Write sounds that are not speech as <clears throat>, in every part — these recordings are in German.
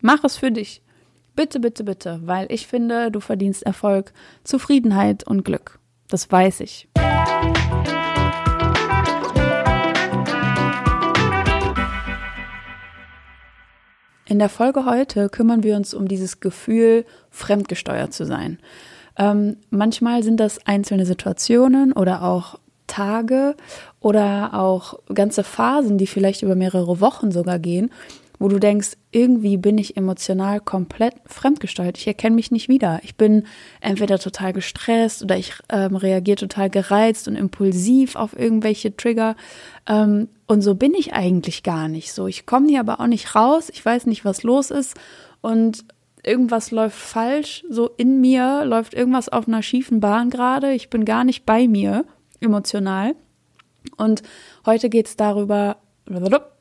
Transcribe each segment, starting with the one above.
Mach es für dich. Bitte, bitte, bitte, weil ich finde, du verdienst Erfolg, Zufriedenheit und Glück. Das weiß ich. In der Folge heute kümmern wir uns um dieses Gefühl, fremdgesteuert zu sein. Ähm, manchmal sind das einzelne Situationen oder auch Tage oder auch ganze Phasen, die vielleicht über mehrere Wochen sogar gehen, wo du denkst, irgendwie bin ich emotional komplett fremdgesteuert. Ich erkenne mich nicht wieder. Ich bin entweder total gestresst oder ich ähm, reagiere total gereizt und impulsiv auf irgendwelche Trigger. Ähm, und so bin ich eigentlich gar nicht so. Ich komme hier aber auch nicht raus. Ich weiß nicht, was los ist. Und irgendwas läuft falsch. So in mir läuft irgendwas auf einer schiefen Bahn gerade. Ich bin gar nicht bei mir emotional. Und heute geht es darüber,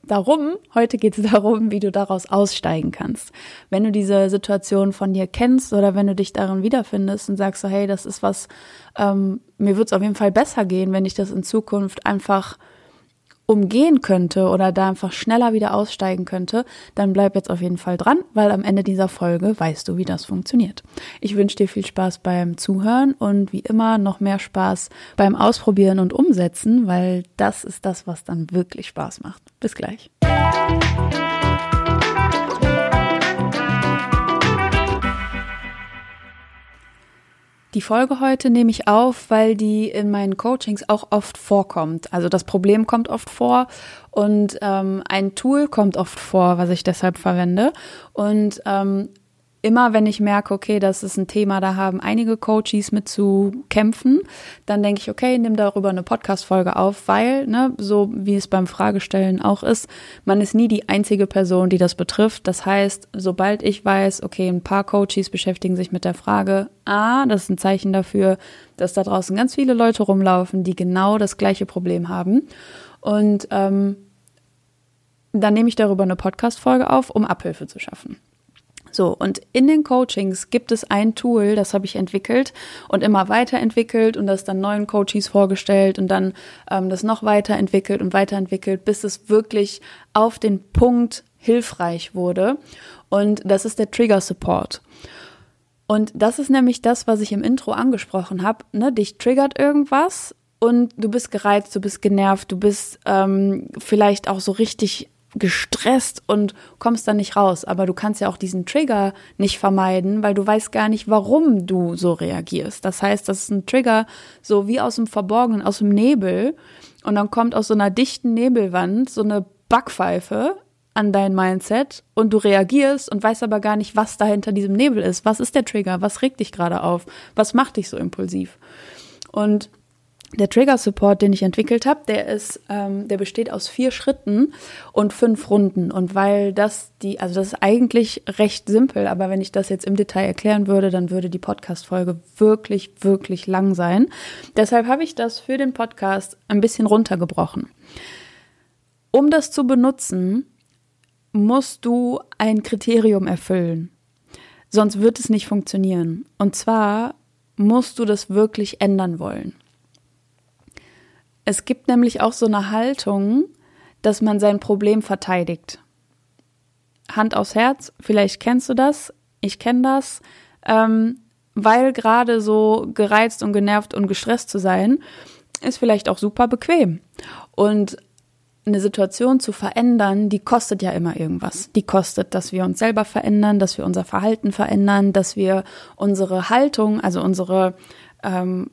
darum, heute geht es <laughs> darum, wie du daraus aussteigen kannst. Wenn du diese Situation von dir kennst oder wenn du dich darin wiederfindest und sagst so, hey, das ist was, ähm, mir wird es auf jeden Fall besser gehen, wenn ich das in Zukunft einfach umgehen könnte oder da einfach schneller wieder aussteigen könnte, dann bleib jetzt auf jeden Fall dran, weil am Ende dieser Folge weißt du, wie das funktioniert. Ich wünsche dir viel Spaß beim Zuhören und wie immer noch mehr Spaß beim Ausprobieren und Umsetzen, weil das ist das, was dann wirklich Spaß macht. Bis gleich. Die Folge heute nehme ich auf, weil die in meinen Coachings auch oft vorkommt. Also das Problem kommt oft vor und ähm, ein Tool kommt oft vor, was ich deshalb verwende. Und ähm, immer wenn ich merke, okay, das ist ein Thema, da haben einige Coaches mit zu kämpfen, dann denke ich, okay, nimm darüber eine Podcast-Folge auf, weil, ne, so wie es beim Fragestellen auch ist, man ist nie die einzige Person, die das betrifft. Das heißt, sobald ich weiß, okay, ein paar Coaches beschäftigen sich mit der Frage, ah, das ist ein Zeichen dafür, dass da draußen ganz viele Leute rumlaufen, die genau das gleiche Problem haben. Und ähm, dann nehme ich darüber eine Podcast-Folge auf, um Abhilfe zu schaffen. So, und in den Coachings gibt es ein Tool, das habe ich entwickelt und immer weiterentwickelt und das dann neuen Coaches vorgestellt und dann ähm, das noch weiterentwickelt und weiterentwickelt, bis es wirklich auf den Punkt hilfreich wurde. Und das ist der Trigger Support. Und das ist nämlich das, was ich im Intro angesprochen habe. Ne? Dich triggert irgendwas und du bist gereizt, du bist genervt, du bist ähm, vielleicht auch so richtig gestresst und kommst dann nicht raus. Aber du kannst ja auch diesen Trigger nicht vermeiden, weil du weißt gar nicht, warum du so reagierst. Das heißt, das ist ein Trigger so wie aus dem Verborgenen, aus dem Nebel. Und dann kommt aus so einer dichten Nebelwand so eine Backpfeife an dein Mindset und du reagierst und weißt aber gar nicht, was da hinter diesem Nebel ist. Was ist der Trigger? Was regt dich gerade auf? Was macht dich so impulsiv? Und der Trigger Support, den ich entwickelt habe, der ist, ähm, der besteht aus vier Schritten und fünf Runden. Und weil das die, also das ist eigentlich recht simpel, aber wenn ich das jetzt im Detail erklären würde, dann würde die Podcast-Folge wirklich, wirklich lang sein. Deshalb habe ich das für den Podcast ein bisschen runtergebrochen. Um das zu benutzen, musst du ein Kriterium erfüllen. Sonst wird es nicht funktionieren. Und zwar musst du das wirklich ändern wollen. Es gibt nämlich auch so eine Haltung, dass man sein Problem verteidigt. Hand aufs Herz, vielleicht kennst du das, ich kenne das, ähm, weil gerade so gereizt und genervt und gestresst zu sein, ist vielleicht auch super bequem. Und eine Situation zu verändern, die kostet ja immer irgendwas. Die kostet, dass wir uns selber verändern, dass wir unser Verhalten verändern, dass wir unsere Haltung, also unsere ähm,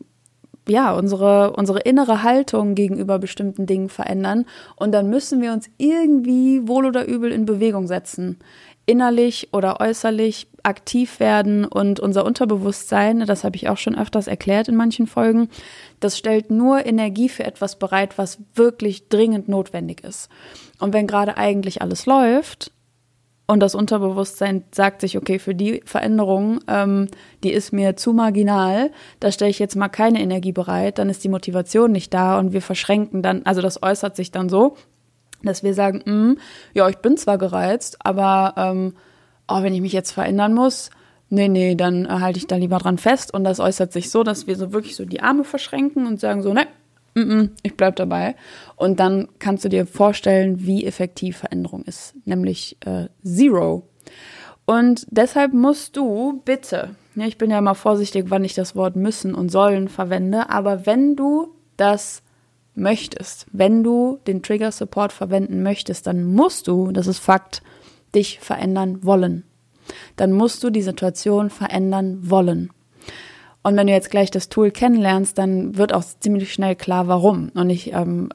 ja, unsere, unsere innere Haltung gegenüber bestimmten Dingen verändern. Und dann müssen wir uns irgendwie wohl oder übel in Bewegung setzen. Innerlich oder äußerlich aktiv werden und unser Unterbewusstsein, das habe ich auch schon öfters erklärt in manchen Folgen, das stellt nur Energie für etwas bereit, was wirklich dringend notwendig ist. Und wenn gerade eigentlich alles läuft, und das Unterbewusstsein sagt sich, okay, für die Veränderung, ähm, die ist mir zu marginal, da stelle ich jetzt mal keine Energie bereit, dann ist die Motivation nicht da und wir verschränken dann, also das äußert sich dann so, dass wir sagen, mm, ja, ich bin zwar gereizt, aber ähm, oh, wenn ich mich jetzt verändern muss, nee, nee, dann äh, halte ich da lieber dran fest. Und das äußert sich so, dass wir so wirklich so die Arme verschränken und sagen so, ne, ich bleib dabei. Und dann kannst du dir vorstellen, wie effektiv Veränderung ist, nämlich äh, Zero. Und deshalb musst du bitte, ja, ich bin ja immer vorsichtig, wann ich das Wort müssen und sollen verwende, aber wenn du das möchtest, wenn du den Trigger Support verwenden möchtest, dann musst du, das ist Fakt, dich verändern wollen. Dann musst du die Situation verändern wollen. Und wenn du jetzt gleich das Tool kennenlernst, dann wird auch ziemlich schnell klar, warum. Und ich ähm,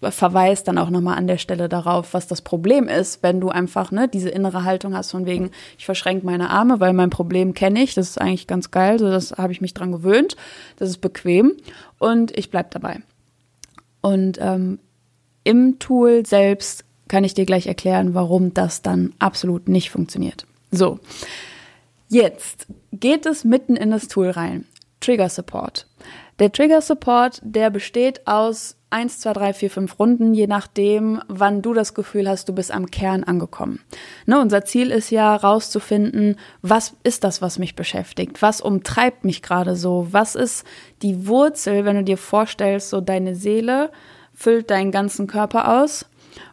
verweist dann auch nochmal an der Stelle darauf, was das Problem ist, wenn du einfach ne, diese innere Haltung hast von wegen, ich verschränke meine Arme, weil mein Problem kenne ich, das ist eigentlich ganz geil, so das habe ich mich dran gewöhnt, das ist bequem und ich bleib dabei. Und ähm, im Tool selbst kann ich dir gleich erklären, warum das dann absolut nicht funktioniert. So, jetzt geht es mitten in das Tool rein. Trigger Support. Der Trigger Support, der besteht aus eins, zwei, drei, vier, fünf Runden, je nachdem, wann du das Gefühl hast, du bist am Kern angekommen. Ne, unser Ziel ist ja rauszufinden, was ist das, was mich beschäftigt? Was umtreibt mich gerade so? Was ist die Wurzel, wenn du dir vorstellst, so deine Seele füllt deinen ganzen Körper aus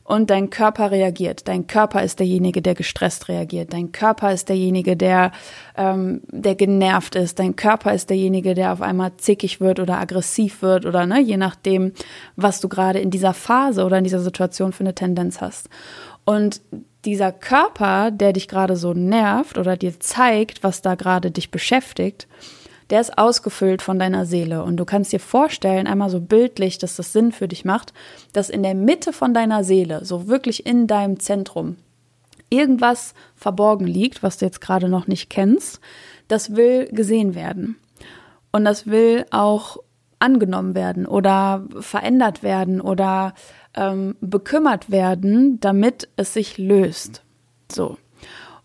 und dein Körper reagiert. Dein Körper ist derjenige, der gestresst reagiert. Dein Körper ist derjenige, der, ähm, der genervt ist. Dein Körper ist derjenige, der auf einmal zickig wird oder aggressiv wird oder ne, je nachdem, was du gerade in dieser Phase oder in dieser Situation für eine Tendenz hast. Und dieser Körper, der dich gerade so nervt oder dir zeigt, was da gerade dich beschäftigt, der ist ausgefüllt von deiner Seele. Und du kannst dir vorstellen, einmal so bildlich, dass das Sinn für dich macht, dass in der Mitte von deiner Seele, so wirklich in deinem Zentrum, irgendwas verborgen liegt, was du jetzt gerade noch nicht kennst, das will gesehen werden. Und das will auch angenommen werden oder verändert werden oder ähm, bekümmert werden, damit es sich löst. So.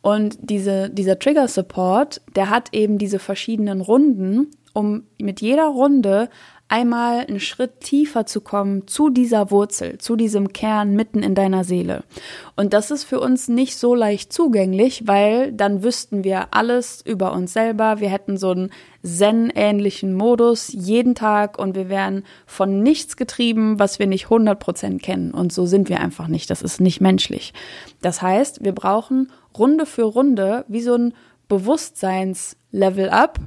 Und diese, dieser Trigger Support, der hat eben diese verschiedenen Runden, um mit jeder Runde einmal einen Schritt tiefer zu kommen zu dieser Wurzel, zu diesem Kern mitten in deiner Seele. Und das ist für uns nicht so leicht zugänglich, weil dann wüssten wir alles über uns selber. Wir hätten so einen Zen-ähnlichen Modus jeden Tag und wir wären von nichts getrieben, was wir nicht 100% kennen. Und so sind wir einfach nicht. Das ist nicht menschlich. Das heißt, wir brauchen Runde für Runde, wie so ein Bewusstseins-Level-Up,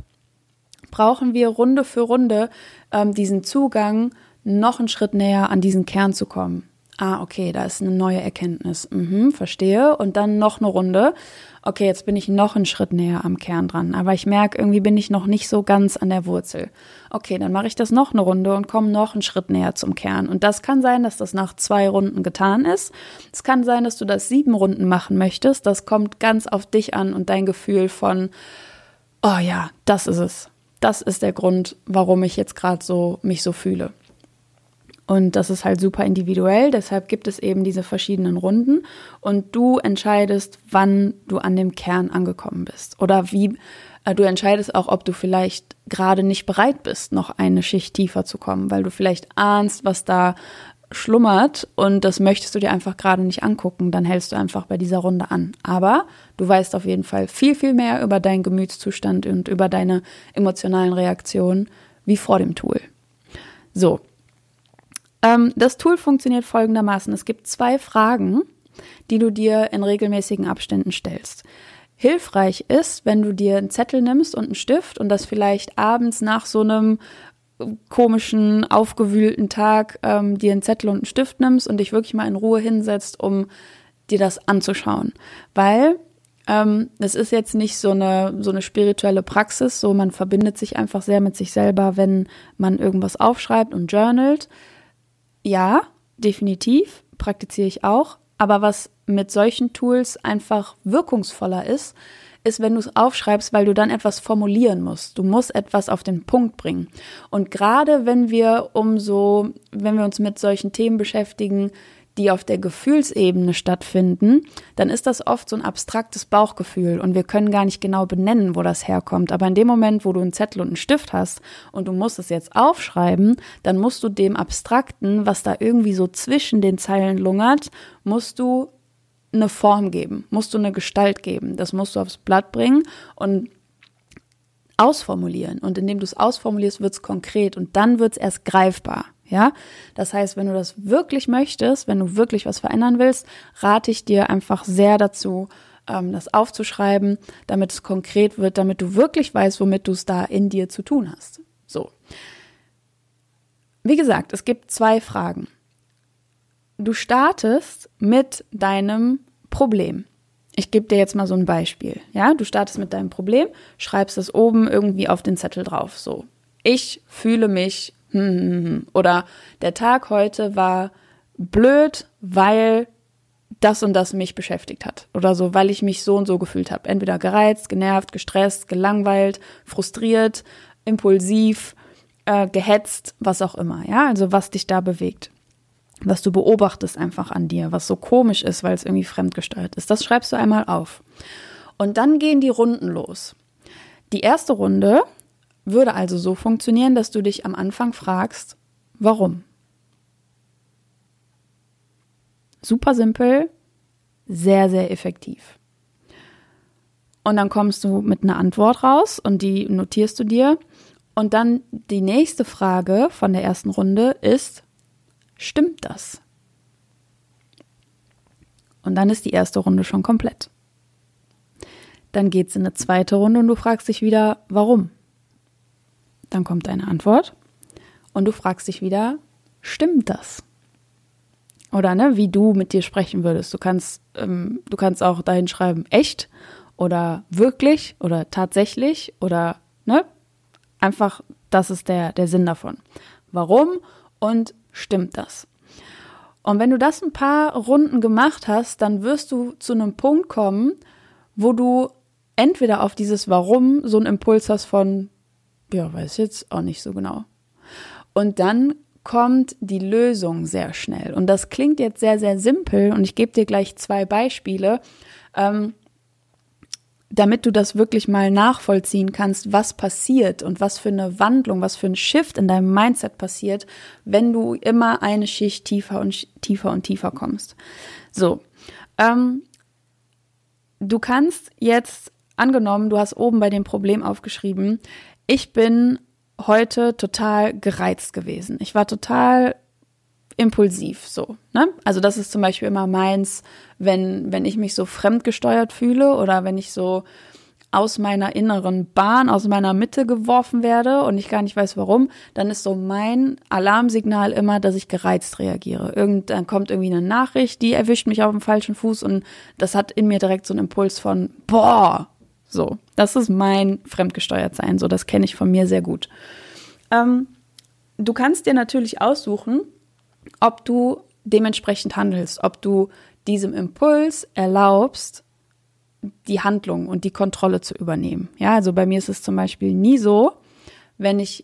brauchen wir Runde für Runde ähm, diesen Zugang, noch einen Schritt näher an diesen Kern zu kommen. Ah, okay, da ist eine neue Erkenntnis. Mhm, verstehe. Und dann noch eine Runde. Okay, jetzt bin ich noch einen Schritt näher am Kern dran. Aber ich merke, irgendwie bin ich noch nicht so ganz an der Wurzel. Okay, dann mache ich das noch eine Runde und komme noch einen Schritt näher zum Kern. Und das kann sein, dass das nach zwei Runden getan ist. Es kann sein, dass du das sieben Runden machen möchtest. Das kommt ganz auf dich an und dein Gefühl von, oh ja, das ist es. Das ist der Grund, warum ich jetzt gerade so mich so fühle. Und das ist halt super individuell, deshalb gibt es eben diese verschiedenen Runden und du entscheidest, wann du an dem Kern angekommen bist oder wie äh, du entscheidest auch, ob du vielleicht gerade nicht bereit bist, noch eine Schicht tiefer zu kommen, weil du vielleicht ahnst, was da schlummert und das möchtest du dir einfach gerade nicht angucken, dann hältst du einfach bei dieser Runde an. Aber du weißt auf jeden Fall viel, viel mehr über deinen Gemütszustand und über deine emotionalen Reaktionen wie vor dem Tool. So, das Tool funktioniert folgendermaßen. Es gibt zwei Fragen, die du dir in regelmäßigen Abständen stellst. Hilfreich ist, wenn du dir einen Zettel nimmst und einen Stift und das vielleicht abends nach so einem komischen, aufgewühlten Tag ähm, dir einen Zettel und einen Stift nimmst und dich wirklich mal in Ruhe hinsetzt, um dir das anzuschauen. Weil ähm, es ist jetzt nicht so eine, so eine spirituelle Praxis, so man verbindet sich einfach sehr mit sich selber, wenn man irgendwas aufschreibt und journalt. Ja, definitiv, praktiziere ich auch. Aber was mit solchen Tools einfach wirkungsvoller ist, ist, wenn du es aufschreibst, weil du dann etwas formulieren musst. Du musst etwas auf den Punkt bringen. Und gerade wenn wir um so, wenn wir uns mit solchen Themen beschäftigen, die auf der Gefühlsebene stattfinden, dann ist das oft so ein abstraktes Bauchgefühl und wir können gar nicht genau benennen, wo das herkommt. Aber in dem Moment, wo du einen Zettel und einen Stift hast und du musst es jetzt aufschreiben, dann musst du dem Abstrakten, was da irgendwie so zwischen den Zeilen lungert, musst du eine Form geben, musst du eine Gestalt geben. Das musst du aufs Blatt bringen und ausformulieren. Und indem du es ausformulierst, wird es konkret und dann wird es erst greifbar. Ja, das heißt, wenn du das wirklich möchtest, wenn du wirklich was verändern willst, rate ich dir einfach sehr dazu, ähm, das aufzuschreiben, damit es konkret wird, damit du wirklich weißt, womit du es da in dir zu tun hast. So. Wie gesagt, es gibt zwei Fragen. Du startest mit deinem Problem. Ich gebe dir jetzt mal so ein Beispiel. Ja, du startest mit deinem Problem, schreibst es oben irgendwie auf den Zettel drauf. So, ich fühle mich hm, oder der Tag heute war blöd, weil das und das mich beschäftigt hat oder so, weil ich mich so und so gefühlt habe. Entweder gereizt, genervt, gestresst, gelangweilt, frustriert, impulsiv, äh, gehetzt, was auch immer. Ja, also was dich da bewegt, was du beobachtest einfach an dir, was so komisch ist, weil es irgendwie fremdgesteuert ist. Das schreibst du einmal auf. Und dann gehen die Runden los. Die erste Runde würde also so funktionieren, dass du dich am Anfang fragst, warum? Super simpel, sehr, sehr effektiv. Und dann kommst du mit einer Antwort raus und die notierst du dir. Und dann die nächste Frage von der ersten Runde ist, stimmt das? Und dann ist die erste Runde schon komplett. Dann geht es in eine zweite Runde und du fragst dich wieder, warum? Dann kommt eine Antwort und du fragst dich wieder, stimmt das? Oder ne, wie du mit dir sprechen würdest. Du kannst, ähm, du kannst auch dahin schreiben, echt oder wirklich oder tatsächlich oder ne, einfach, das ist der, der Sinn davon. Warum und stimmt das? Und wenn du das ein paar Runden gemacht hast, dann wirst du zu einem Punkt kommen, wo du entweder auf dieses Warum so einen Impuls hast von, ja, weiß jetzt auch nicht so genau. Und dann kommt die Lösung sehr schnell. Und das klingt jetzt sehr, sehr simpel und ich gebe dir gleich zwei Beispiele, ähm, damit du das wirklich mal nachvollziehen kannst, was passiert und was für eine Wandlung, was für ein Shift in deinem Mindset passiert, wenn du immer eine Schicht tiefer und tiefer und tiefer kommst. So, ähm, du kannst jetzt angenommen, du hast oben bei dem Problem aufgeschrieben, ich bin heute total gereizt gewesen. Ich war total impulsiv so. Ne? Also das ist zum Beispiel immer meins, wenn, wenn ich mich so fremdgesteuert fühle oder wenn ich so aus meiner inneren Bahn, aus meiner Mitte geworfen werde und ich gar nicht weiß warum, dann ist so mein Alarmsignal immer, dass ich gereizt reagiere. Irgend, dann kommt irgendwie eine Nachricht, die erwischt mich auf dem falschen Fuß und das hat in mir direkt so einen Impuls von, boah, so, das ist mein Fremdgesteuertsein. So, das kenne ich von mir sehr gut. Ähm, du kannst dir natürlich aussuchen, ob du dementsprechend handelst, ob du diesem Impuls erlaubst, die Handlung und die Kontrolle zu übernehmen. Ja, also bei mir ist es zum Beispiel nie so, wenn ich,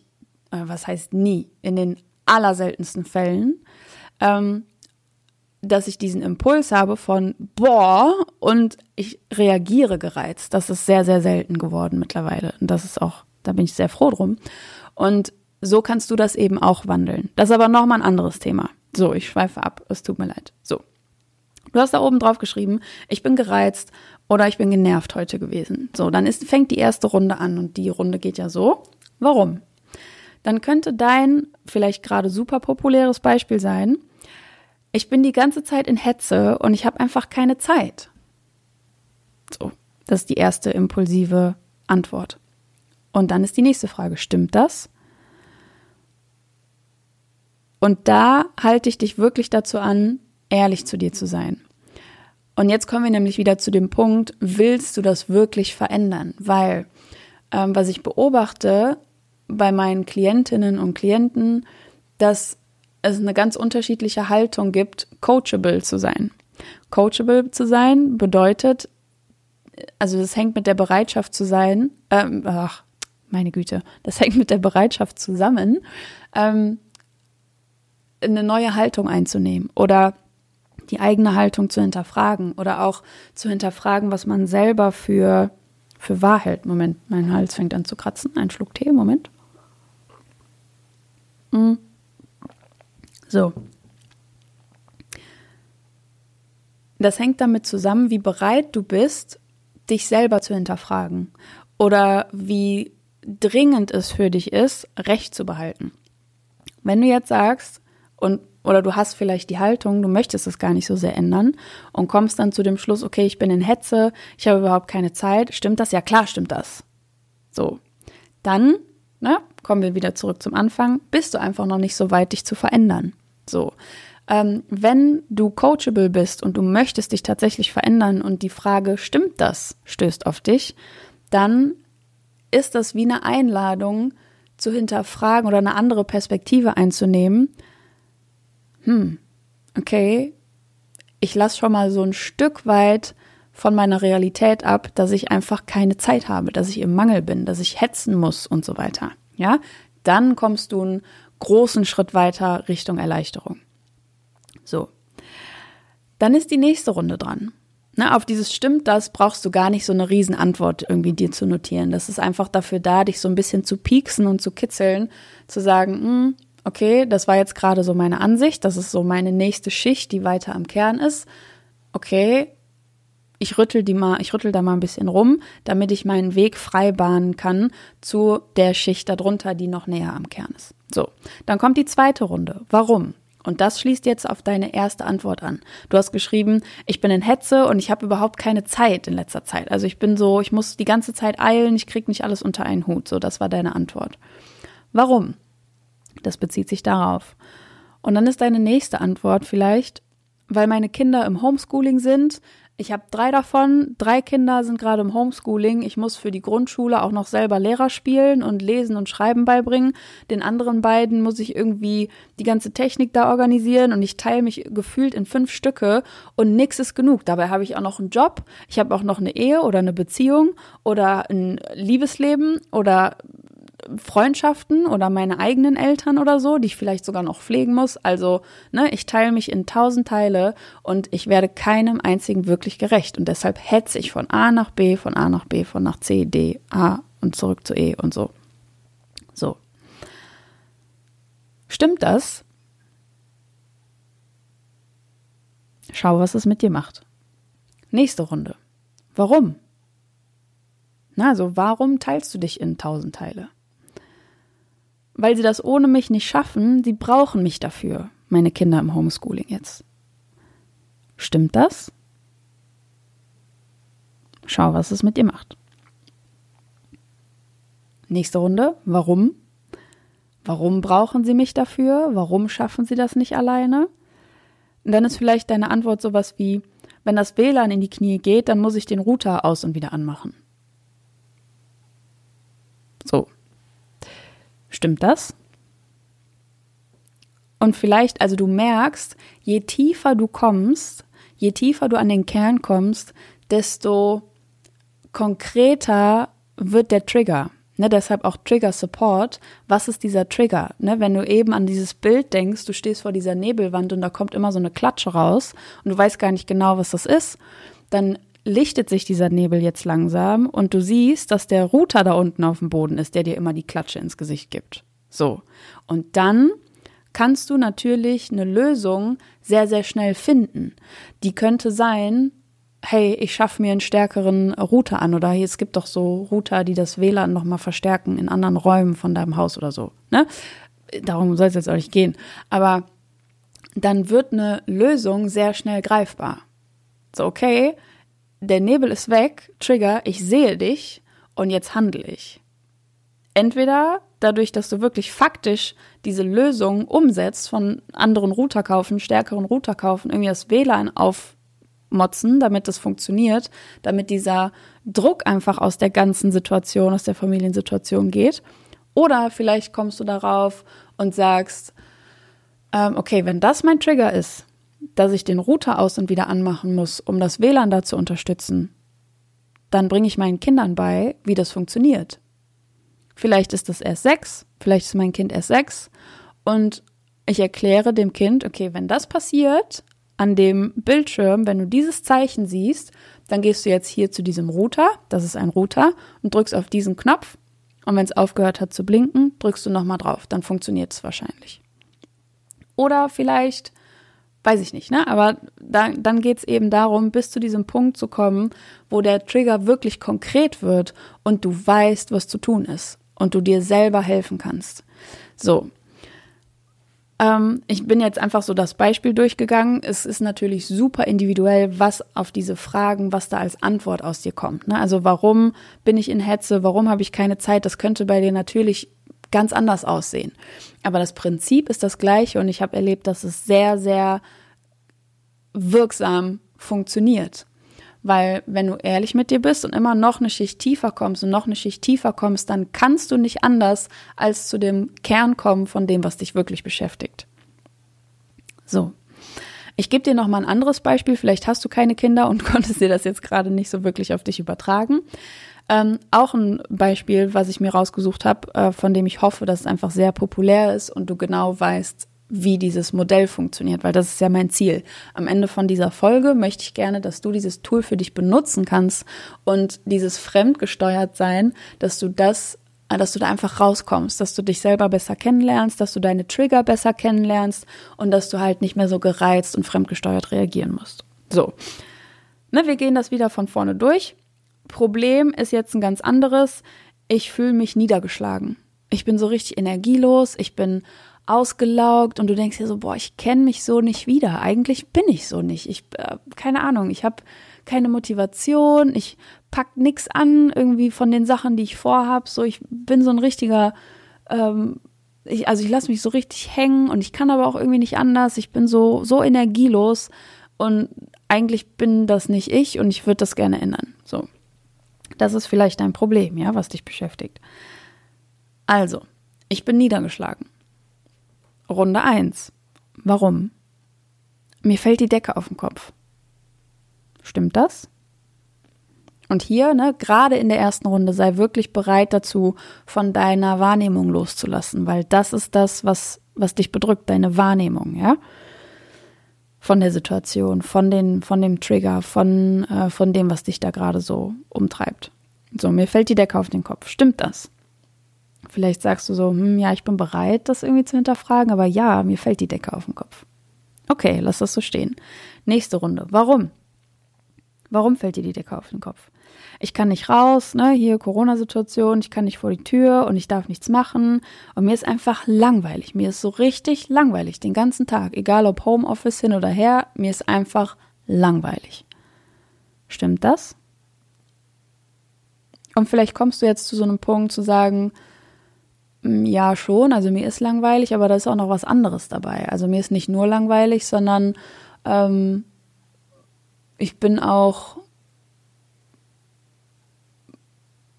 äh, was heißt nie, in den allerseltensten Fällen, ähm, dass ich diesen Impuls habe von boah und ich reagiere gereizt. Das ist sehr, sehr selten geworden mittlerweile. Und das ist auch, da bin ich sehr froh drum. Und so kannst du das eben auch wandeln. Das ist aber nochmal ein anderes Thema. So, ich schweife ab. Es tut mir leid. So. Du hast da oben drauf geschrieben, ich bin gereizt oder ich bin genervt heute gewesen. So, dann ist, fängt die erste Runde an und die Runde geht ja so. Warum? Dann könnte dein vielleicht gerade super populäres Beispiel sein, ich bin die ganze Zeit in Hetze und ich habe einfach keine Zeit. So, das ist die erste impulsive Antwort. Und dann ist die nächste Frage, stimmt das? Und da halte ich dich wirklich dazu an, ehrlich zu dir zu sein. Und jetzt kommen wir nämlich wieder zu dem Punkt, willst du das wirklich verändern? Weil, ähm, was ich beobachte bei meinen Klientinnen und Klienten, dass es eine ganz unterschiedliche Haltung gibt, coachable zu sein. Coachable zu sein bedeutet, also das hängt mit der Bereitschaft zu sein, ähm, ach, meine Güte, das <laughs> hängt mit der Bereitschaft zusammen, ähm, eine neue Haltung einzunehmen oder die eigene Haltung zu hinterfragen oder auch zu hinterfragen, was man selber für, für wahr hält. Moment, mein Hals fängt an zu kratzen. Ein Schluck Tee, Moment. Mm. So. Das hängt damit zusammen, wie bereit du bist, dich selber zu hinterfragen oder wie dringend es für dich ist, Recht zu behalten. Wenn du jetzt sagst, und oder du hast vielleicht die Haltung, du möchtest es gar nicht so sehr ändern und kommst dann zu dem Schluss, okay, ich bin in Hetze, ich habe überhaupt keine Zeit. Stimmt das? Ja, klar, stimmt das. So. Dann, ne, kommen wir wieder zurück zum Anfang, bist du einfach noch nicht so weit, dich zu verändern. So. Ähm, wenn du coachable bist und du möchtest dich tatsächlich verändern und die Frage, stimmt das, stößt auf dich, dann ist das wie eine Einladung zu hinterfragen oder eine andere Perspektive einzunehmen. Hm, okay, ich lasse schon mal so ein Stück weit von meiner Realität ab, dass ich einfach keine Zeit habe, dass ich im Mangel bin, dass ich hetzen muss und so weiter. Ja, dann kommst du einen großen Schritt weiter Richtung Erleichterung. So. Dann ist die nächste Runde dran. Na, auf dieses stimmt das brauchst du gar nicht so eine Riesenantwort irgendwie dir zu notieren. Das ist einfach dafür da, dich so ein bisschen zu pieksen und zu kitzeln, zu sagen, hm, okay, das war jetzt gerade so meine Ansicht, das ist so meine nächste Schicht, die weiter am Kern ist. Okay, ich rüttel die mal, ich rüttel da mal ein bisschen rum, damit ich meinen Weg frei bahnen kann zu der Schicht darunter, die noch näher am Kern ist. So, dann kommt die zweite Runde. Warum? Und das schließt jetzt auf deine erste Antwort an. Du hast geschrieben, ich bin in Hetze und ich habe überhaupt keine Zeit in letzter Zeit. Also ich bin so, ich muss die ganze Zeit eilen, ich krieg nicht alles unter einen Hut. So, das war deine Antwort. Warum? Das bezieht sich darauf. Und dann ist deine nächste Antwort vielleicht, weil meine Kinder im Homeschooling sind, ich habe drei davon. Drei Kinder sind gerade im Homeschooling. Ich muss für die Grundschule auch noch selber Lehrer spielen und lesen und schreiben beibringen. Den anderen beiden muss ich irgendwie die ganze Technik da organisieren und ich teile mich gefühlt in fünf Stücke und nix ist genug. Dabei habe ich auch noch einen Job. Ich habe auch noch eine Ehe oder eine Beziehung oder ein Liebesleben oder Freundschaften oder meine eigenen Eltern oder so, die ich vielleicht sogar noch pflegen muss. Also, ne, ich teile mich in tausend Teile und ich werde keinem einzigen wirklich gerecht. Und deshalb hetze ich von A nach B, von A nach B, von nach C, D, A und zurück zu E und so. So. Stimmt das? Schau, was es mit dir macht. Nächste Runde. Warum? Na, also warum teilst du dich in tausend Teile? Weil sie das ohne mich nicht schaffen, sie brauchen mich dafür, meine Kinder im Homeschooling jetzt. Stimmt das? Schau, was es mit dir macht. Nächste Runde. Warum? Warum brauchen sie mich dafür? Warum schaffen sie das nicht alleine? Und dann ist vielleicht deine Antwort sowas wie, wenn das WLAN in die Knie geht, dann muss ich den Router aus und wieder anmachen. So, Stimmt das? Und vielleicht, also du merkst, je tiefer du kommst, je tiefer du an den Kern kommst, desto konkreter wird der Trigger. Ne, deshalb auch Trigger Support. Was ist dieser Trigger? Ne, wenn du eben an dieses Bild denkst, du stehst vor dieser Nebelwand und da kommt immer so eine Klatsche raus und du weißt gar nicht genau, was das ist, dann lichtet sich dieser Nebel jetzt langsam und du siehst, dass der Router da unten auf dem Boden ist, der dir immer die Klatsche ins Gesicht gibt. So. Und dann kannst du natürlich eine Lösung sehr, sehr schnell finden. Die könnte sein, hey, ich schaffe mir einen stärkeren Router an oder hey, es gibt doch so Router, die das WLAN nochmal verstärken in anderen Räumen von deinem Haus oder so. Ne? Darum soll es jetzt auch nicht gehen. Aber dann wird eine Lösung sehr schnell greifbar. So, okay, der Nebel ist weg, Trigger, ich sehe dich und jetzt handle ich. Entweder dadurch, dass du wirklich faktisch diese Lösung umsetzt, von anderen Router kaufen, stärkeren Router kaufen, irgendwie das WLAN aufmotzen, damit das funktioniert, damit dieser Druck einfach aus der ganzen Situation, aus der Familiensituation geht. Oder vielleicht kommst du darauf und sagst, ähm, okay, wenn das mein Trigger ist, dass ich den Router aus und wieder anmachen muss, um das WLAN da zu unterstützen, dann bringe ich meinen Kindern bei, wie das funktioniert. Vielleicht ist das erst sechs, vielleicht ist mein Kind erst sechs und ich erkläre dem Kind, okay, wenn das passiert, an dem Bildschirm, wenn du dieses Zeichen siehst, dann gehst du jetzt hier zu diesem Router, das ist ein Router, und drückst auf diesen Knopf. Und wenn es aufgehört hat zu blinken, drückst du nochmal drauf, dann funktioniert es wahrscheinlich. Oder vielleicht weiß ich nicht, ne? Aber da, dann geht es eben darum, bis zu diesem Punkt zu kommen, wo der Trigger wirklich konkret wird und du weißt, was zu tun ist und du dir selber helfen kannst. So. ähm, ich bin jetzt einfach so das Beispiel durchgegangen. Es ist natürlich super individuell, was auf diese Fragen, was da als Antwort aus dir kommt. Ne? Also warum bin ich in Hetze? Warum habe ich keine Zeit? Das könnte bei dir natürlich ganz anders aussehen. Aber das Prinzip ist das gleiche und ich habe erlebt, dass es sehr, sehr wirksam funktioniert. Weil wenn du ehrlich mit dir bist und immer noch eine Schicht tiefer kommst und noch eine Schicht tiefer kommst, dann kannst du nicht anders als zu dem Kern kommen von dem, was dich wirklich beschäftigt. So. Ich gebe dir noch mal ein anderes Beispiel. Vielleicht hast du keine Kinder und <laughs> konntest dir das jetzt gerade nicht so wirklich auf dich übertragen. Ähm, auch ein Beispiel, was ich mir rausgesucht habe, äh, von dem ich hoffe, dass es einfach sehr populär ist und du genau weißt, wie dieses Modell funktioniert, weil das ist ja mein Ziel. Am Ende von dieser Folge möchte ich gerne, dass du dieses Tool für dich benutzen kannst und dieses fremdgesteuert sein, dass du das äh, dass du da einfach rauskommst, dass du dich selber besser kennenlernst, dass du deine Trigger besser kennenlernst und dass du halt nicht mehr so gereizt und fremdgesteuert reagieren musst. So. Ne, wir gehen das wieder von vorne durch. Problem ist jetzt ein ganz anderes. Ich fühle mich niedergeschlagen. Ich bin so richtig energielos, ich bin ausgelaugt und du denkst dir so, boah, ich kenne mich so nicht wieder. Eigentlich bin ich so nicht. Ich, äh, keine Ahnung, ich habe keine Motivation, ich pack nix an irgendwie von den Sachen, die ich vorhab. So, ich bin so ein richtiger, ähm, ich, also ich lasse mich so richtig hängen und ich kann aber auch irgendwie nicht anders. Ich bin so, so energielos und eigentlich bin das nicht ich und ich würde das gerne ändern. So. Das ist vielleicht ein Problem, ja, was dich beschäftigt. Also, ich bin niedergeschlagen. Runde 1. Warum? Mir fällt die Decke auf den Kopf. Stimmt das? Und hier, ne, gerade in der ersten Runde, sei wirklich bereit dazu, von deiner Wahrnehmung loszulassen, weil das ist das, was, was dich bedrückt, deine Wahrnehmung, ja? Von der Situation, von, den, von dem Trigger, von, äh, von dem, was dich da gerade so umtreibt. So, mir fällt die Decke auf den Kopf. Stimmt das? Vielleicht sagst du so, hm, ja, ich bin bereit, das irgendwie zu hinterfragen, aber ja, mir fällt die Decke auf den Kopf. Okay, lass das so stehen. Nächste Runde. Warum? Warum fällt dir die Decke auf den Kopf? Ich kann nicht raus, ne, hier Corona-Situation, ich kann nicht vor die Tür und ich darf nichts machen. Und mir ist einfach langweilig. Mir ist so richtig langweilig den ganzen Tag. Egal ob Homeoffice hin oder her, mir ist einfach langweilig. Stimmt das? Und vielleicht kommst du jetzt zu so einem Punkt zu sagen, Mm, ja, schon. Also mir ist langweilig, aber da ist auch noch was anderes dabei. Also mir ist nicht nur langweilig, sondern ähm, ich bin auch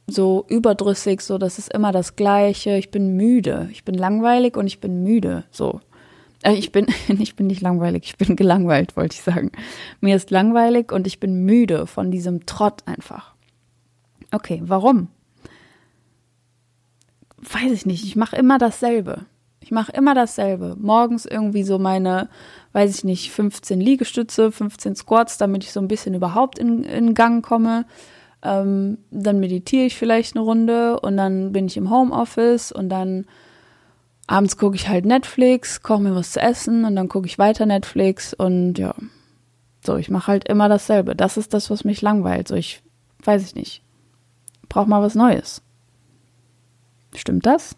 so überdrüssig, so das ist immer das Gleiche. Ich bin müde. Ich bin langweilig und ich bin müde. So. Äh, ich bin, <laughs> ich bin nicht langweilig, ich bin gelangweilt, wollte ich sagen. Mir ist langweilig und ich bin müde von diesem Trott einfach. Okay, warum? weiß ich nicht, ich mache immer dasselbe. Ich mache immer dasselbe. Morgens irgendwie so meine, weiß ich nicht, 15 Liegestütze, 15 Squats, damit ich so ein bisschen überhaupt in, in Gang komme. Ähm, dann meditiere ich vielleicht eine Runde und dann bin ich im Homeoffice und dann abends gucke ich halt Netflix, koche mir was zu essen und dann gucke ich weiter Netflix und ja. So, ich mache halt immer dasselbe. Das ist das, was mich langweilt. So, ich weiß ich nicht. Brauch mal was Neues. Stimmt das?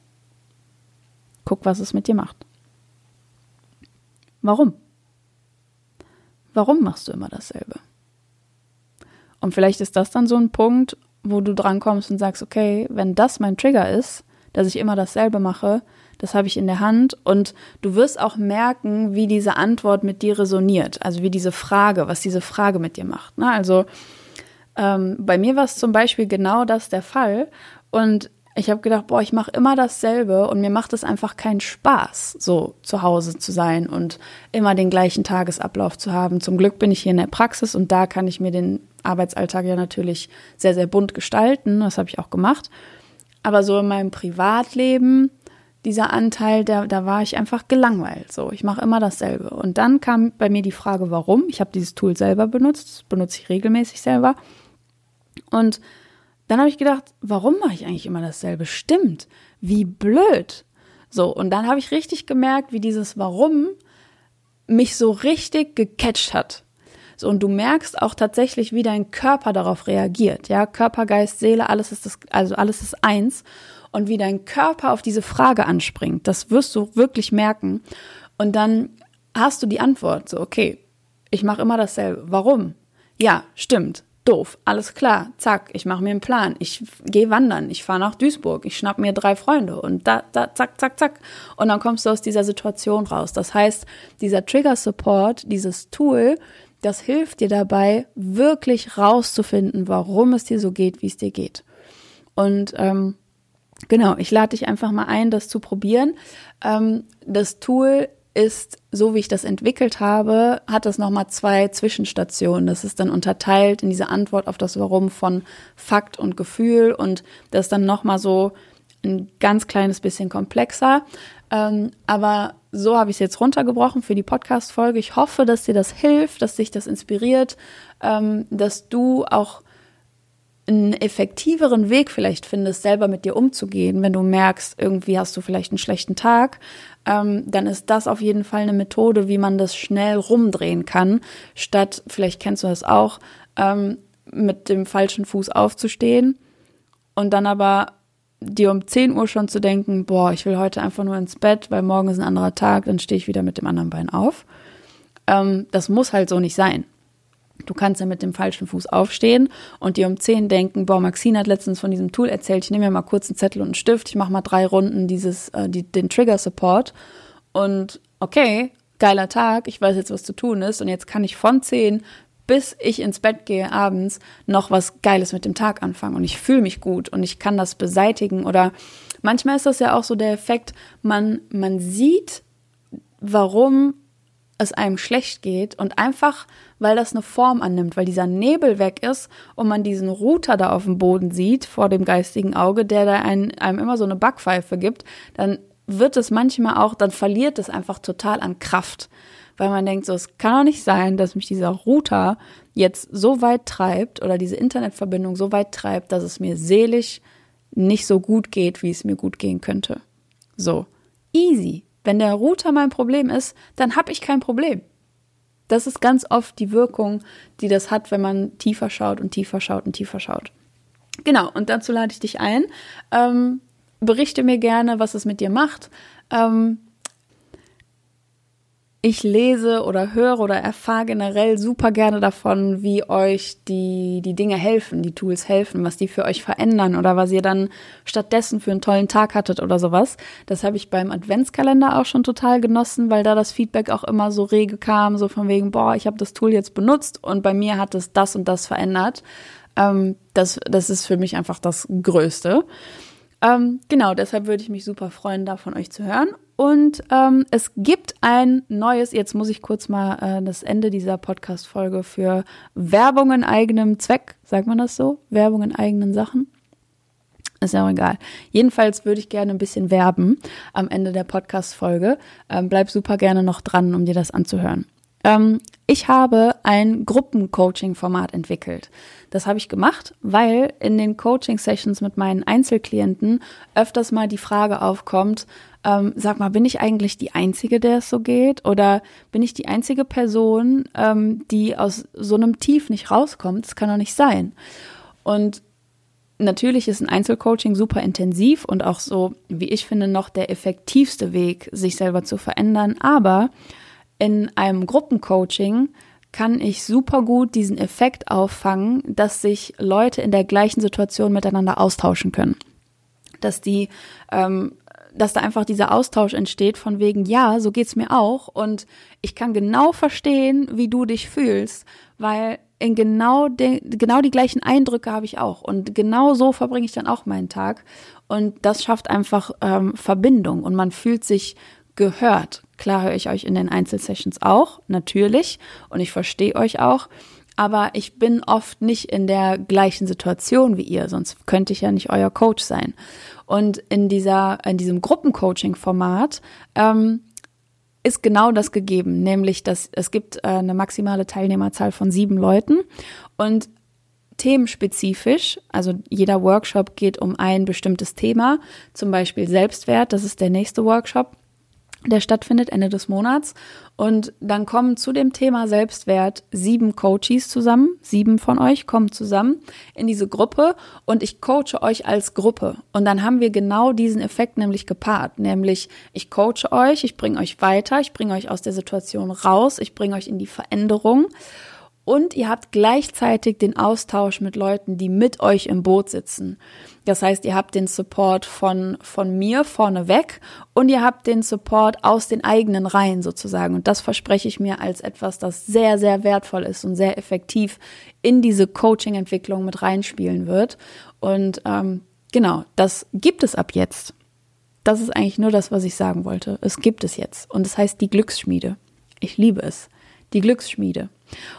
Guck, was es mit dir macht. Warum? Warum machst du immer dasselbe? Und vielleicht ist das dann so ein Punkt, wo du drankommst und sagst, okay, wenn das mein Trigger ist, dass ich immer dasselbe mache, das habe ich in der Hand und du wirst auch merken, wie diese Antwort mit dir resoniert, also wie diese Frage, was diese Frage mit dir macht. Ne? Also ähm, bei mir war es zum Beispiel genau das der Fall und ich habe gedacht, boah, ich mache immer dasselbe und mir macht es einfach keinen Spaß, so zu Hause zu sein und immer den gleichen Tagesablauf zu haben. Zum Glück bin ich hier in der Praxis und da kann ich mir den Arbeitsalltag ja natürlich sehr, sehr bunt gestalten. Das habe ich auch gemacht. Aber so in meinem Privatleben, dieser Anteil, da, da war ich einfach gelangweilt. So, ich mache immer dasselbe. Und dann kam bei mir die Frage, warum. Ich habe dieses Tool selber benutzt, das benutze ich regelmäßig selber. Und dann habe ich gedacht, warum mache ich eigentlich immer dasselbe? Stimmt, wie blöd. So, und dann habe ich richtig gemerkt, wie dieses Warum mich so richtig gecatcht hat. So, und du merkst auch tatsächlich, wie dein Körper darauf reagiert. Ja, Körper, Geist, Seele, alles ist das, also alles ist eins. Und wie dein Körper auf diese Frage anspringt, das wirst du wirklich merken. Und dann hast du die Antwort, so, okay, ich mache immer dasselbe. Warum? Ja, stimmt. Doof, alles klar, zack, ich mache mir einen Plan, ich gehe wandern, ich fahre nach Duisburg, ich schnapp mir drei Freunde und da, da, zack, zack, zack. Und dann kommst du aus dieser Situation raus. Das heißt, dieser Trigger Support, dieses Tool, das hilft dir dabei, wirklich rauszufinden, warum es dir so geht, wie es dir geht. Und ähm, genau, ich lade dich einfach mal ein, das zu probieren. Ähm, das Tool ist, so wie ich das entwickelt habe, hat es nochmal zwei Zwischenstationen. Das ist dann unterteilt in diese Antwort auf das Warum von Fakt und Gefühl und das dann nochmal so ein ganz kleines bisschen komplexer. Ähm, aber so habe ich es jetzt runtergebrochen für die Podcast-Folge. Ich hoffe, dass dir das hilft, dass dich das inspiriert, ähm, dass du auch einen effektiveren Weg vielleicht findest, selber mit dir umzugehen, wenn du merkst, irgendwie hast du vielleicht einen schlechten Tag, ähm, dann ist das auf jeden Fall eine Methode, wie man das schnell rumdrehen kann, statt, vielleicht kennst du das auch, ähm, mit dem falschen Fuß aufzustehen und dann aber dir um 10 Uhr schon zu denken, boah, ich will heute einfach nur ins Bett, weil morgen ist ein anderer Tag, dann stehe ich wieder mit dem anderen Bein auf. Ähm, das muss halt so nicht sein. Du kannst ja mit dem falschen Fuß aufstehen und dir um 10 denken, boah, Maxine hat letztens von diesem Tool erzählt, ich nehme mir mal kurz einen Zettel und einen Stift, ich mache mal drei Runden dieses, äh, die, den Trigger Support und okay, geiler Tag, ich weiß jetzt, was zu tun ist und jetzt kann ich von 10 bis ich ins Bett gehe abends noch was Geiles mit dem Tag anfangen. Und ich fühle mich gut und ich kann das beseitigen. Oder manchmal ist das ja auch so der Effekt, man, man sieht, warum es einem schlecht geht und einfach, weil das eine Form annimmt, weil dieser Nebel weg ist und man diesen Router da auf dem Boden sieht vor dem geistigen Auge, der da einem, einem immer so eine Backpfeife gibt, dann wird es manchmal auch, dann verliert es einfach total an Kraft, weil man denkt, so es kann doch nicht sein, dass mich dieser Router jetzt so weit treibt oder diese Internetverbindung so weit treibt, dass es mir seelisch nicht so gut geht, wie es mir gut gehen könnte. So, easy. Wenn der Router mein Problem ist, dann habe ich kein Problem. Das ist ganz oft die Wirkung, die das hat, wenn man tiefer schaut und tiefer schaut und tiefer schaut. Genau, und dazu lade ich dich ein. Ähm, berichte mir gerne, was es mit dir macht. Ähm, ich lese oder höre oder erfahre generell super gerne davon, wie euch die, die Dinge helfen, die Tools helfen, was die für euch verändern oder was ihr dann stattdessen für einen tollen Tag hattet oder sowas. Das habe ich beim Adventskalender auch schon total genossen, weil da das Feedback auch immer so rege kam, so von wegen, boah, ich habe das Tool jetzt benutzt und bei mir hat es das und das verändert. Ähm, das, das ist für mich einfach das Größte. Ähm, genau, deshalb würde ich mich super freuen, da von euch zu hören. Und ähm, es gibt ein neues, jetzt muss ich kurz mal äh, das Ende dieser Podcast-Folge für Werbung in eigenem Zweck, sagt man das so? Werbung in eigenen Sachen? Ist ja auch egal. Jedenfalls würde ich gerne ein bisschen werben am Ende der Podcast-Folge. Ähm, bleib super gerne noch dran, um dir das anzuhören. Ähm, ich habe ein Gruppencoaching-Format entwickelt. Das habe ich gemacht, weil in den Coaching-Sessions mit meinen Einzelklienten öfters mal die Frage aufkommt, ähm, sag mal, bin ich eigentlich die Einzige, der es so geht? Oder bin ich die einzige Person, ähm, die aus so einem Tief nicht rauskommt? Das kann doch nicht sein. Und natürlich ist ein Einzelcoaching super intensiv und auch so, wie ich finde, noch der effektivste Weg, sich selber zu verändern. Aber in einem Gruppencoaching kann ich super gut diesen Effekt auffangen, dass sich Leute in der gleichen Situation miteinander austauschen können. Dass die, ähm, dass da einfach dieser Austausch entsteht von wegen, ja, so geht's mir auch und ich kann genau verstehen, wie du dich fühlst, weil in genau, de, genau die gleichen Eindrücke habe ich auch und genau so verbringe ich dann auch meinen Tag und das schafft einfach ähm, Verbindung und man fühlt sich gehört. Klar höre ich euch in den Einzelsessions auch, natürlich, und ich verstehe euch auch, aber ich bin oft nicht in der gleichen Situation wie ihr, sonst könnte ich ja nicht euer Coach sein. Und in dieser, in diesem Gruppencoaching-Format ähm, ist genau das gegeben, nämlich dass es gibt äh, eine maximale Teilnehmerzahl von sieben Leuten. Und themenspezifisch, also jeder Workshop geht um ein bestimmtes Thema, zum Beispiel Selbstwert, das ist der nächste Workshop der stattfindet Ende des Monats. Und dann kommen zu dem Thema Selbstwert sieben Coaches zusammen. Sieben von euch kommen zusammen in diese Gruppe und ich coache euch als Gruppe. Und dann haben wir genau diesen Effekt nämlich gepaart. Nämlich, ich coache euch, ich bringe euch weiter, ich bringe euch aus der Situation raus, ich bringe euch in die Veränderung. Und ihr habt gleichzeitig den Austausch mit Leuten, die mit euch im Boot sitzen. Das heißt, ihr habt den Support von, von mir vorneweg und ihr habt den Support aus den eigenen Reihen sozusagen. Und das verspreche ich mir als etwas, das sehr, sehr wertvoll ist und sehr effektiv in diese Coaching-Entwicklung mit reinspielen wird. Und ähm, genau, das gibt es ab jetzt. Das ist eigentlich nur das, was ich sagen wollte. Es gibt es jetzt. Und es das heißt die Glücksschmiede. Ich liebe es. Die Glücksschmiede.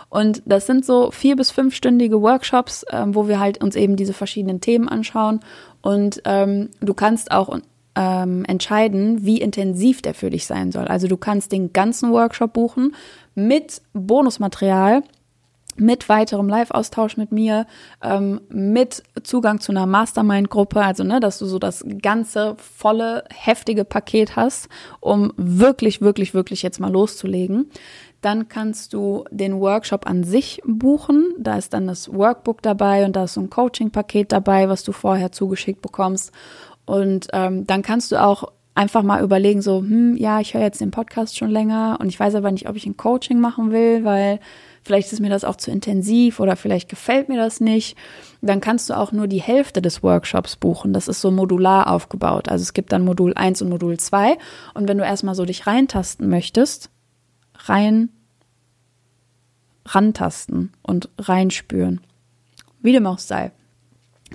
Und das sind so vier bis fünfstündige Workshops, ähm, wo wir halt uns eben diese verschiedenen Themen anschauen. Und ähm, du kannst auch ähm, entscheiden, wie intensiv der für dich sein soll. Also du kannst den ganzen Workshop buchen mit Bonusmaterial mit weiterem Live-Austausch mit mir, ähm, mit Zugang zu einer Mastermind-Gruppe, also ne, dass du so das ganze volle, heftige Paket hast, um wirklich, wirklich, wirklich jetzt mal loszulegen. Dann kannst du den Workshop an sich buchen. Da ist dann das Workbook dabei und da ist so ein Coaching-Paket dabei, was du vorher zugeschickt bekommst. Und ähm, dann kannst du auch einfach mal überlegen, so, hm, ja, ich höre jetzt den Podcast schon länger und ich weiß aber nicht, ob ich ein Coaching machen will, weil vielleicht ist mir das auch zu intensiv oder vielleicht gefällt mir das nicht. Dann kannst du auch nur die Hälfte des Workshops buchen. Das ist so modular aufgebaut. Also es gibt dann Modul 1 und Modul 2. Und wenn du erstmal so dich reintasten möchtest, rein, rantasten und reinspüren. Wie dem auch sei.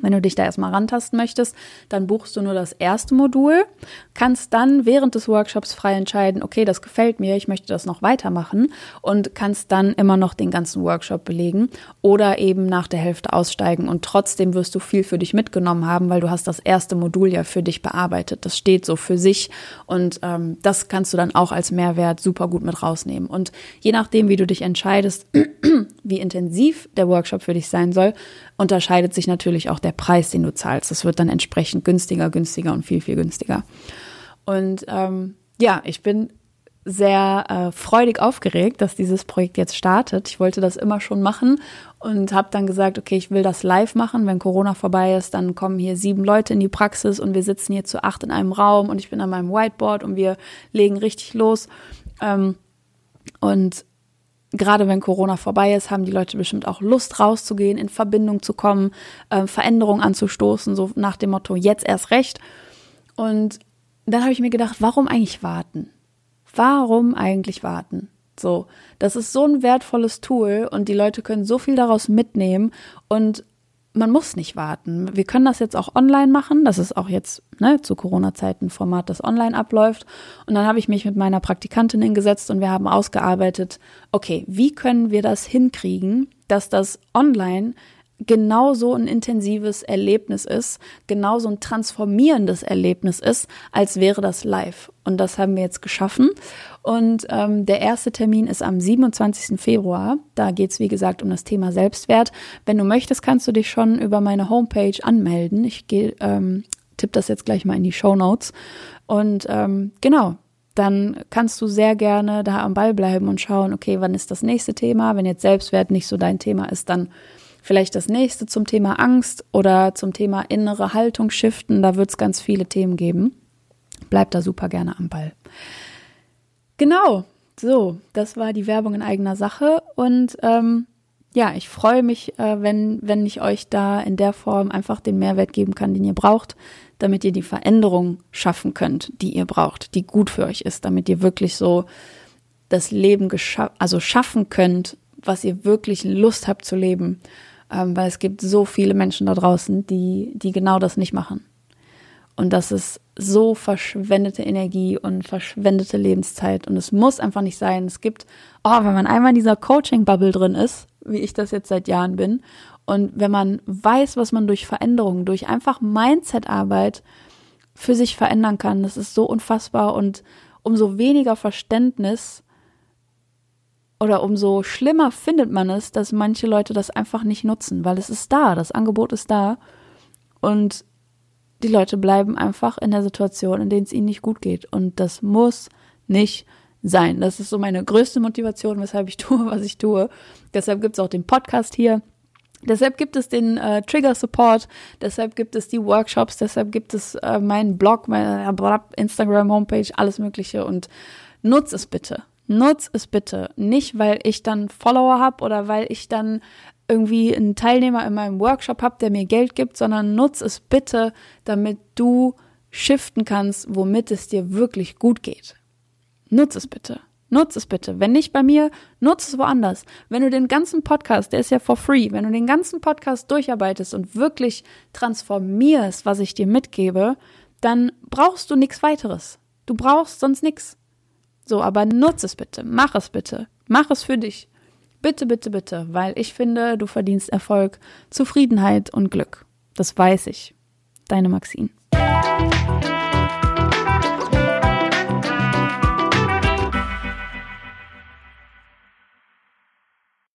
Wenn du dich da erstmal rantasten möchtest, dann buchst du nur das erste Modul, kannst dann während des Workshops frei entscheiden, okay, das gefällt mir, ich möchte das noch weitermachen und kannst dann immer noch den ganzen Workshop belegen oder eben nach der Hälfte aussteigen und trotzdem wirst du viel für dich mitgenommen haben, weil du hast das erste Modul ja für dich bearbeitet. Das steht so für sich und ähm, das kannst du dann auch als Mehrwert super gut mit rausnehmen. Und je nachdem, wie du dich entscheidest, <clears throat> wie intensiv der Workshop für dich sein soll, unterscheidet sich natürlich auch der Preis, den du zahlst. Das wird dann entsprechend günstiger, günstiger und viel, viel günstiger. Und ähm, ja, ich bin sehr äh, freudig aufgeregt, dass dieses Projekt jetzt startet. Ich wollte das immer schon machen und habe dann gesagt, okay, ich will das live machen. Wenn Corona vorbei ist, dann kommen hier sieben Leute in die Praxis und wir sitzen hier zu acht in einem Raum und ich bin an meinem Whiteboard und wir legen richtig los. Ähm, und gerade wenn Corona vorbei ist, haben die Leute bestimmt auch Lust rauszugehen, in Verbindung zu kommen, äh, Veränderungen anzustoßen, so nach dem Motto, jetzt erst recht. Und dann habe ich mir gedacht, warum eigentlich warten? Warum eigentlich warten? So, das ist so ein wertvolles Tool und die Leute können so viel daraus mitnehmen und man muss nicht warten. Wir können das jetzt auch online machen. Das ist auch jetzt ne, zu Corona-Zeiten Format, das online abläuft. Und dann habe ich mich mit meiner Praktikantin hingesetzt und wir haben ausgearbeitet, okay, wie können wir das hinkriegen, dass das online genauso ein intensives Erlebnis ist, genauso ein transformierendes Erlebnis ist, als wäre das live. Und das haben wir jetzt geschaffen. Und ähm, der erste Termin ist am 27. Februar. Da geht es, wie gesagt, um das Thema Selbstwert. Wenn du möchtest, kannst du dich schon über meine Homepage anmelden. Ich ähm, tipp das jetzt gleich mal in die Show Notes. Und ähm, genau, dann kannst du sehr gerne da am Ball bleiben und schauen, okay, wann ist das nächste Thema? Wenn jetzt Selbstwert nicht so dein Thema ist, dann vielleicht das nächste zum Thema Angst oder zum Thema innere Haltung shiften. Da wird es ganz viele Themen geben. Bleib da super gerne am Ball. Genau, so, das war die Werbung in eigener Sache. Und ähm, ja, ich freue mich, äh, wenn, wenn ich euch da in der Form einfach den Mehrwert geben kann, den ihr braucht, damit ihr die Veränderung schaffen könnt, die ihr braucht, die gut für euch ist, damit ihr wirklich so das Leben also schaffen könnt, was ihr wirklich Lust habt zu leben ähm, weil es gibt so viele Menschen da draußen, die, die genau das nicht machen. Und das ist so verschwendete Energie und verschwendete Lebenszeit. Und es muss einfach nicht sein. Es gibt, oh, wenn man einmal in dieser Coaching-Bubble drin ist, wie ich das jetzt seit Jahren bin, und wenn man weiß, was man durch Veränderungen, durch einfach Mindset-Arbeit für sich verändern kann, das ist so unfassbar. Und umso weniger Verständnis oder umso schlimmer findet man es, dass manche Leute das einfach nicht nutzen, weil es ist da, das Angebot ist da und die Leute bleiben einfach in der Situation, in der es ihnen nicht gut geht. Und das muss nicht sein. Das ist so meine größte Motivation, weshalb ich <laughs> tue, was ich tue. Deshalb gibt es auch den Podcast hier. Deshalb gibt es den äh, Trigger Support, deshalb gibt es die Workshops, deshalb gibt es äh, meinen Blog, meine äh, Instagram Homepage, alles Mögliche und nutz es bitte. Nutz es bitte. Nicht, weil ich dann Follower habe oder weil ich dann irgendwie einen Teilnehmer in meinem Workshop habe, der mir Geld gibt, sondern nutz es bitte, damit du shiften kannst, womit es dir wirklich gut geht. Nutz es bitte. Nutz es bitte. Wenn nicht bei mir, nutz es woanders. Wenn du den ganzen Podcast, der ist ja for free, wenn du den ganzen Podcast durcharbeitest und wirklich transformierst, was ich dir mitgebe, dann brauchst du nichts weiteres. Du brauchst sonst nichts. So, aber nutz es bitte. Mach es bitte. Mach es für dich. Bitte, bitte, bitte, weil ich finde, du verdienst Erfolg, Zufriedenheit und Glück. Das weiß ich. Deine Maxine.